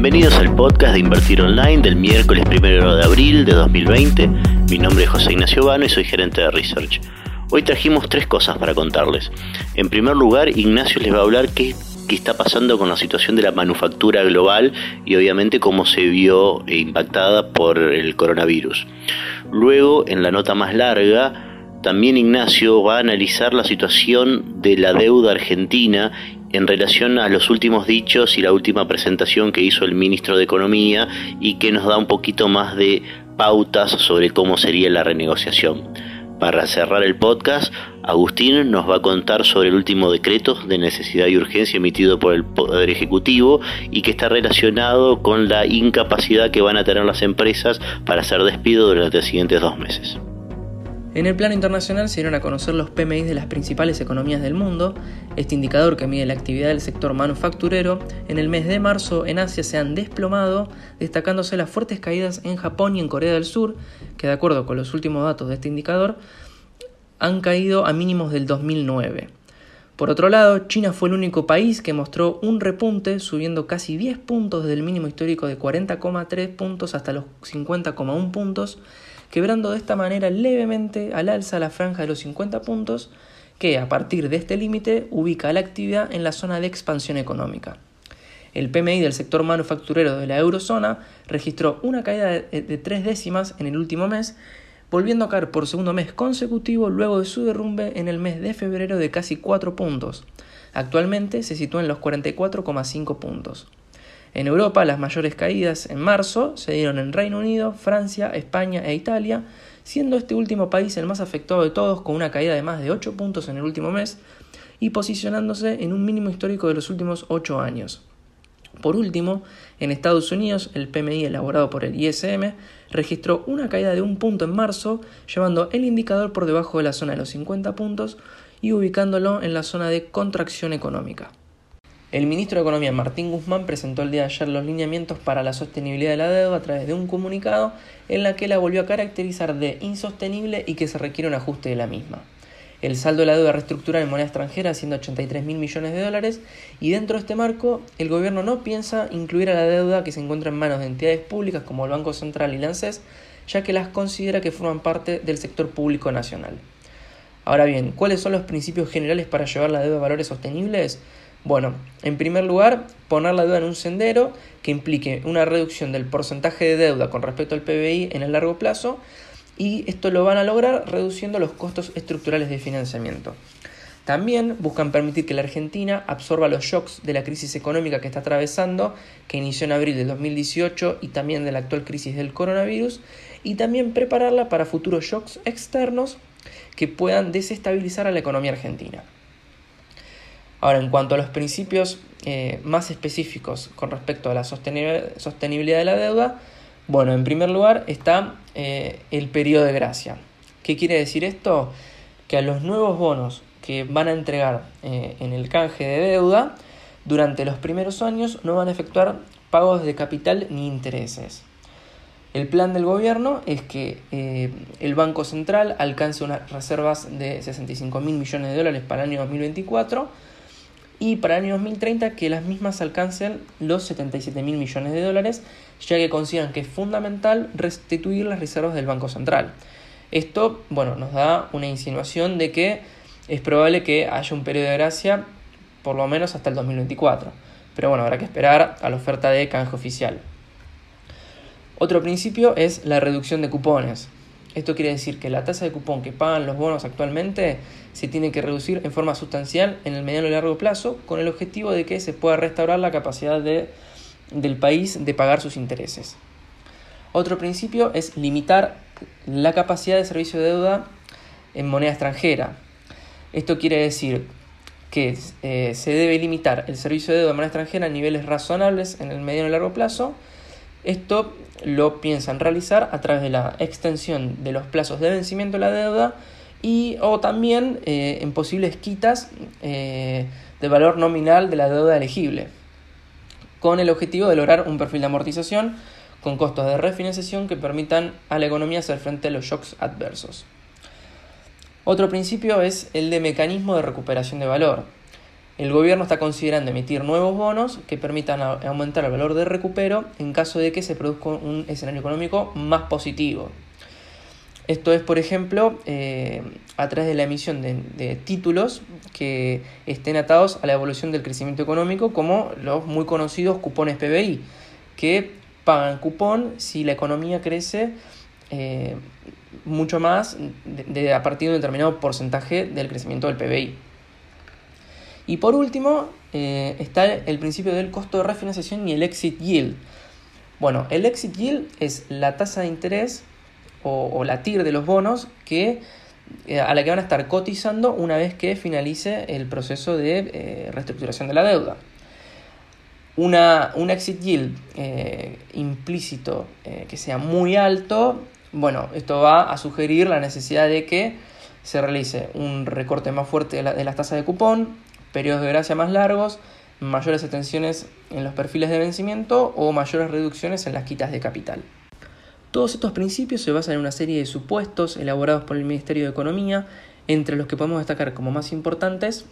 Bienvenidos al podcast de Invertir Online del miércoles 1 de abril de 2020. Mi nombre es José Ignacio Vano y soy gerente de Research. Hoy trajimos tres cosas para contarles. En primer lugar, Ignacio les va a hablar qué, qué está pasando con la situación de la manufactura global y obviamente cómo se vio impactada por el coronavirus. Luego, en la nota más larga, también Ignacio va a analizar la situación de la deuda argentina en relación a los últimos dichos y la última presentación que hizo el ministro de Economía y que nos da un poquito más de pautas sobre cómo sería la renegociación. Para cerrar el podcast, Agustín nos va a contar sobre el último decreto de necesidad y urgencia emitido por el Poder Ejecutivo y que está relacionado con la incapacidad que van a tener las empresas para hacer despido durante los siguientes dos meses. En el plano internacional se dieron a conocer los PMI de las principales economías del mundo. Este indicador que mide la actividad del sector manufacturero en el mes de marzo en Asia se han desplomado, destacándose las fuertes caídas en Japón y en Corea del Sur, que de acuerdo con los últimos datos de este indicador han caído a mínimos del 2009. Por otro lado, China fue el único país que mostró un repunte, subiendo casi 10 puntos desde el mínimo histórico de 40,3 puntos hasta los 50,1 puntos, quebrando de esta manera levemente al alza la franja de los 50 puntos, que a partir de este límite ubica la actividad en la zona de expansión económica. El PMI del sector manufacturero de la eurozona registró una caída de, tres décimas en el último mes, volviendo a caer por segundo mes consecutivo luego de su derrumbe en el mes de febrero de casi 4 puntos. Actualmente se sitúa en los 44,5 puntos. En Europa, las mayores caídas en marzo se dieron en Reino Unido, Francia, España e Italia, siendo este último país el más afectado de todos con una caída de más de 8 puntos en el último mes y posicionándose en un mínimo histórico de los últimos 8 años. Por último, en Estados Unidos, el PMI elaborado por el ISM registró una caída de un punto en marzo, llevando el indicador por debajo de la zona de los 50 puntos y ubicándolo en la zona de contracción económica. El ministro de Economía Martín Guzmán presentó el día de ayer los lineamientos para la sostenibilidad de la deuda a través de un comunicado en la que la volvió a caracterizar de insostenible y que se requiere un ajuste de la misma. El saldo de la deuda reestructurada en moneda extranjera asciende a 83 mil millones de dólares y dentro de este marco el gobierno no piensa incluir a la deuda que se encuentra en manos de entidades públicas como el Banco Central y la ANSES, ya que las considera que forman parte del sector público nacional. Ahora bien, ¿cuáles son los principios generales para llevar la deuda a valores sostenibles? Bueno, en primer lugar, poner la deuda en un sendero que implique una reducción del porcentaje de deuda con respecto al PBI en el largo plazo y esto lo van a lograr reduciendo los costos estructurales de financiamiento. También buscan permitir que la Argentina absorba los shocks de la crisis económica que está atravesando, que inició en abril del 2018 y también de la actual crisis del coronavirus, y también prepararla para futuros shocks externos que puedan desestabilizar a la economía argentina. Ahora, en cuanto a los principios eh, más específicos con respecto a la sostenibilidad de la deuda, bueno, en primer lugar está eh, el periodo de gracia. ¿Qué quiere decir esto? Que a los nuevos bonos que van a entregar eh, en el canje de deuda, durante los primeros años no van a efectuar pagos de capital ni intereses. El plan del gobierno es que el Banco Central alcance unas reservas de 65 mil millones de dólares para el año 2024 y para el año 2030 que las mismas alcancen los 77 mil millones de dólares, ya que consideran que es fundamental restituir las reservas del Banco Central. Esto, bueno, nos da una insinuación de que es probable que haya un periodo de gracia por lo menos hasta el 2024. Pero bueno, habrá que esperar a la oferta de canje oficial. Otro principio es la reducción de cupones. Esto quiere decir que la tasa de cupón que pagan los bonos actualmente se tiene que reducir en forma sustancial en el mediano y largo plazo con el objetivo de que se pueda restaurar la capacidad de, del país de pagar sus intereses. Otro principio es limitar la capacidad de servicio de deuda en moneda extranjera. Esto quiere decir que eh, se debe limitar el servicio de deuda en moneda extranjera a niveles razonables en el mediano y largo plazo. Esto lo piensan realizar a través de la extensión de los plazos de vencimiento de la deuda y o también eh, en posibles quitas eh, de valor nominal de la deuda elegible, con el objetivo de lograr un perfil de amortización con costos de refinanciación que permitan a la economía hacer frente a los shocks adversos. Otro principio es el de mecanismo de recuperación de valor. El gobierno está considerando emitir nuevos bonos que permitan aumentar el valor de recupero en caso de que se produzca un escenario económico más positivo. Esto es, por ejemplo, eh, a través de la emisión de, títulos que estén atados a la evolución del crecimiento económico, como los muy conocidos cupones PBI, que pagan cupón si la economía crece eh, mucho más a partir de un determinado porcentaje del crecimiento del PBI. Y por último, eh, está el principio del costo de refinanciación y el exit yield. Bueno, el exit yield es la tasa de interés o, la TIR de los bonos que, eh, a la que van a estar cotizando una vez que finalice el proceso de eh, reestructuración de la deuda. Un exit yield implícito que sea muy alto, bueno, esto va a sugerir la necesidad de que se realice un recorte más fuerte de, de las tasas de cupón, periodos de gracia más largos, mayores extensiones en los perfiles de vencimiento o mayores reducciones en las quitas de capital. Todos estos principios se basan en una serie de supuestos elaborados por el Ministerio de Economía, entre los que podemos destacar como más importantes,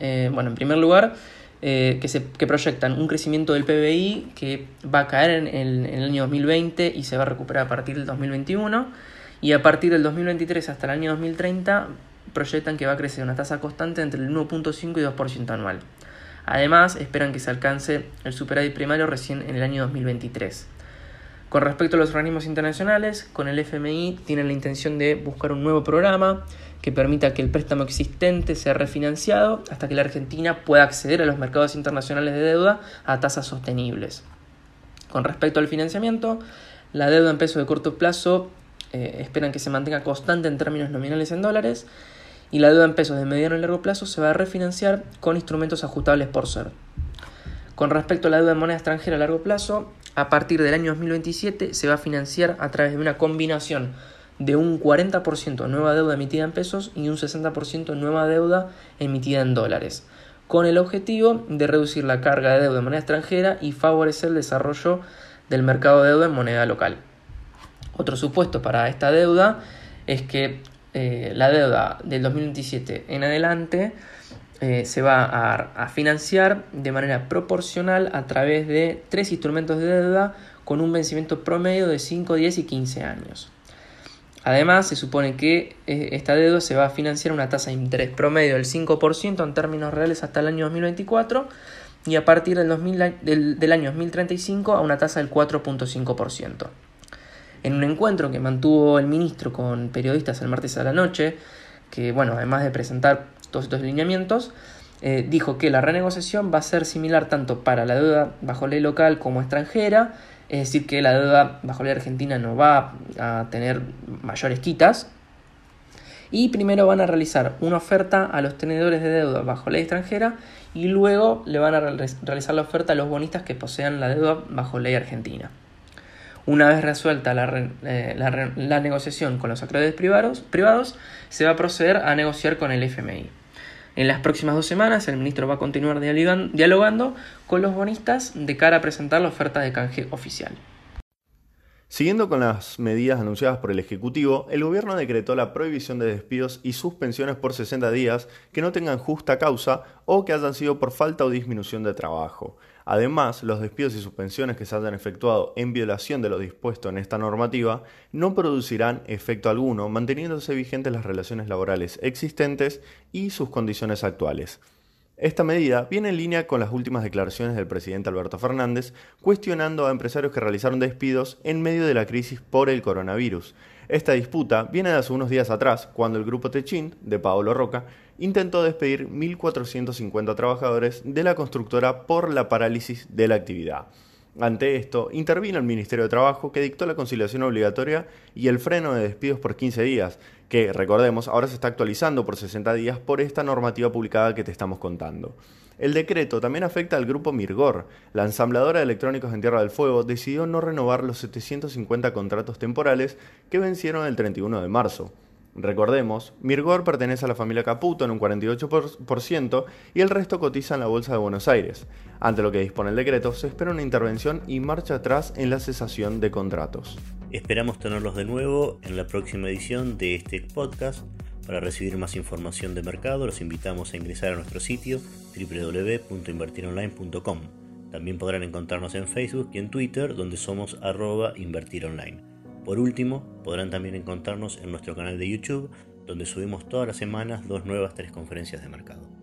eh, bueno, en primer lugar, eh, que, se, que proyectan un crecimiento del PBI que va a caer en el, en el, año 2020 y se va a recuperar a partir del 2021, y a partir del 2023 hasta el año 2030 proyectan que va a crecer una tasa constante entre el 1.5 y 2% anual. Además, esperan que se alcance el superávit primario recién en el año 2023. Con respecto a los organismos internacionales, con el FMI tienen la intención de buscar un nuevo programa que permita que el préstamo existente sea refinanciado hasta que la Argentina pueda acceder a los mercados internacionales de deuda a tasas sostenibles. Con respecto al financiamiento, la deuda en pesos de corto plazo eh, esperan que se mantenga constante en términos nominales en dólares y la deuda en pesos de mediano y largo plazo se va a refinanciar con instrumentos ajustables por ser. Con respecto a la deuda en moneda extranjera a largo plazo, a partir del año 2027 se va a financiar a través de una combinación de un 40% nueva deuda emitida en pesos y un 60% nueva deuda emitida en dólares, con el objetivo de reducir la carga de deuda en moneda extranjera y favorecer el desarrollo del mercado de deuda en moneda local. Otro supuesto para esta deuda es que eh, la deuda del 2027 en adelante eh, se va a, financiar de manera proporcional a través de tres instrumentos de deuda con un vencimiento promedio de 5, 10 y 15 años. Además, se supone que eh, esta deuda se va a financiar a una tasa de interés promedio del 5% en términos reales hasta el año 2024 y a partir del, del, del año 2035 a una tasa del 4.5%. En un encuentro que mantuvo el ministro con periodistas el martes a la noche, que bueno, además de presentar todos estos lineamientos, eh, dijo que la renegociación va a ser similar tanto para la deuda bajo ley local como extranjera, es decir, que la deuda bajo ley argentina no va a tener mayores quitas. Y primero van a realizar una oferta a los tenedores de deuda bajo ley extranjera y luego le van a realizar la oferta a los bonistas que posean la deuda bajo ley argentina. Una vez resuelta la, eh, la negociación con los acreedores privados, privados, se va a proceder a negociar con el FMI. En las próximas dos semanas el ministro va a continuar dialogando con los bonistas de cara a presentar la oferta de canje oficial. Siguiendo con las medidas anunciadas por el Ejecutivo, el gobierno decretó la prohibición de despidos y suspensiones por 60 días que no tengan justa causa o que hayan sido por falta o disminución de trabajo. Además, los despidos y suspensiones que se hayan efectuado en violación de lo dispuesto en esta normativa no producirán efecto alguno, manteniéndose vigentes las relaciones laborales existentes y sus condiciones actuales. Esta medida viene en línea con las últimas declaraciones del presidente Alberto Fernández, cuestionando a empresarios que realizaron despidos en medio de la crisis por el coronavirus. Esta disputa viene de hace unos días atrás, cuando el grupo Techint, de Paolo Roca, intentó despedir 1.450 trabajadores de la constructora por la parálisis de la actividad. Ante esto, intervino el Ministerio de Trabajo que dictó la conciliación obligatoria y el freno de despidos por 15 días, que, recordemos, ahora se está actualizando por 60 días por esta normativa publicada que te estamos contando. El decreto también afecta al grupo Mirgor. La ensambladora de electrónicos en Tierra del Fuego decidió no renovar los 750 contratos temporales que vencieron el 31 de marzo. Recordemos, Mirgor pertenece a la familia Caputo en un 48% y el resto cotiza en la Bolsa de Buenos Aires. Ante lo que dispone el decreto, se espera una intervención y marcha atrás en la cesación de contratos. Esperamos tenerlos de nuevo en la próxima edición de este podcast. Para recibir más información de mercado, los invitamos a ingresar a nuestro sitio www.invertironline.com. También podrán encontrarnos en Facebook y en Twitter, donde somos arroba invertironline. Por último, podrán también encontrarnos en nuestro canal de YouTube, donde subimos todas las semanas dos nuevas tres conferencias de mercado.